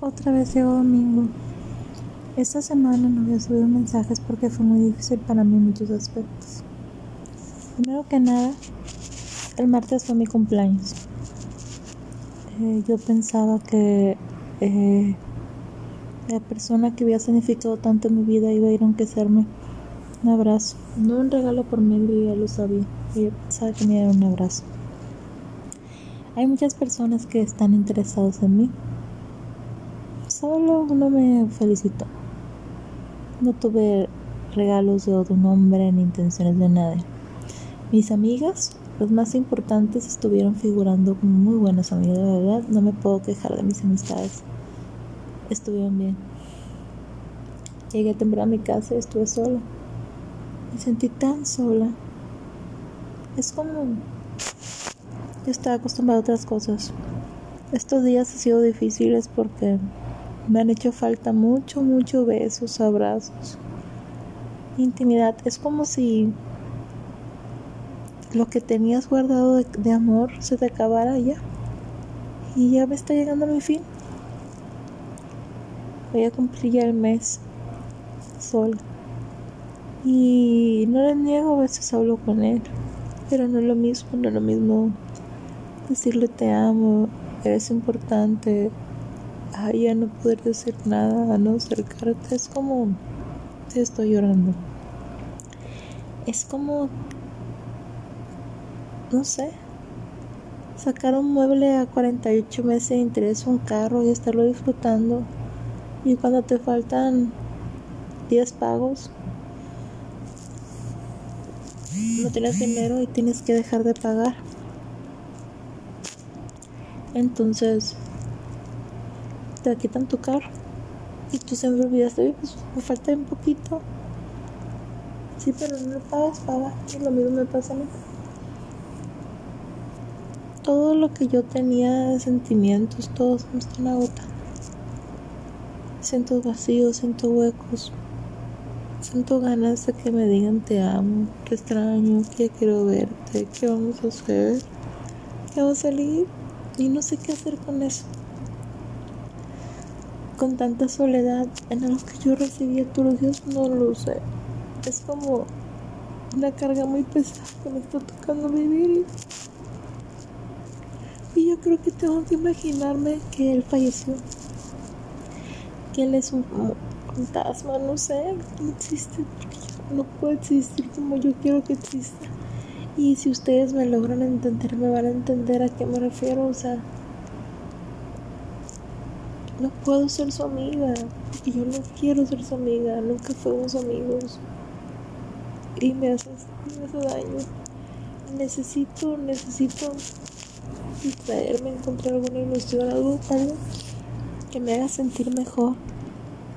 Otra vez llegó domingo. Esta semana no había subido mensajes porque fue muy difícil para mí en muchos aspectos. Primero que nada, el martes fue mi cumpleaños. Eh, yo pensaba que eh, la persona que había significado tanto en mi vida iba a ir aunque hacerme un abrazo. No un regalo por medio, ya lo sabía. Yo pensaba que me iba a un abrazo. Hay muchas personas que están interesados en mí solo no me felicitó. No tuve regalos de otro nombre ni intenciones de nadie. Mis amigas, las más importantes, estuvieron figurando como muy buenas amigas, de verdad. No me puedo quejar de mis amistades. Estuvieron bien. Llegué temprano a mi casa y estuve sola. Me sentí tan sola. Es como... Yo estaba acostumbrada a otras cosas. Estos días han sido difíciles porque me han hecho falta mucho, mucho besos, abrazos, intimidad. Es como si lo que tenías guardado de, amor se te acabara ya. Y ya me está llegando a mi fin. Voy a cumplir ya el mes sola. Y no le niego, a veces hablo con él. Pero no es lo mismo, no es lo mismo decirle te amo, eres importante, a ya no poder decir nada, a no acercarte, es como te estoy llorando. Es como, no sé, sacar un mueble a 48 meses de interés, un carro y estarlo disfrutando. Y cuando te faltan 10 pagos, no tienes dinero y tienes que dejar de pagar. Entonces, te quitan tu carro y tú siempre olvidaste, pues me falta un poquito. Sí, pero no lo pagas, paga. Y lo mismo me pasa a mí. Todo lo que yo tenía de sentimientos, todos me están agotando. Siento vacíos, siento huecos. Siento ganas de que me digan te amo, te extraño, que quiero verte, que vamos a hacer, que vamos a salir. Y no sé qué hacer con eso con tanta soledad en lo que yo recibía los días, no lo sé. Es como una carga muy pesada que me está tocando vivir. Y yo creo que tengo que imaginarme que él falleció. Que él es un fantasma, no sé, no existe. no puede existir como yo quiero que exista. Y si ustedes me logran entender, me van a entender a qué me refiero. O sea, no puedo ser su amiga, yo no quiero ser su amiga, nunca fuimos amigos. Y me hace, me hace daño. Necesito, necesito distraerme, encontrar alguna ilusión, algo, algo que me haga sentir mejor.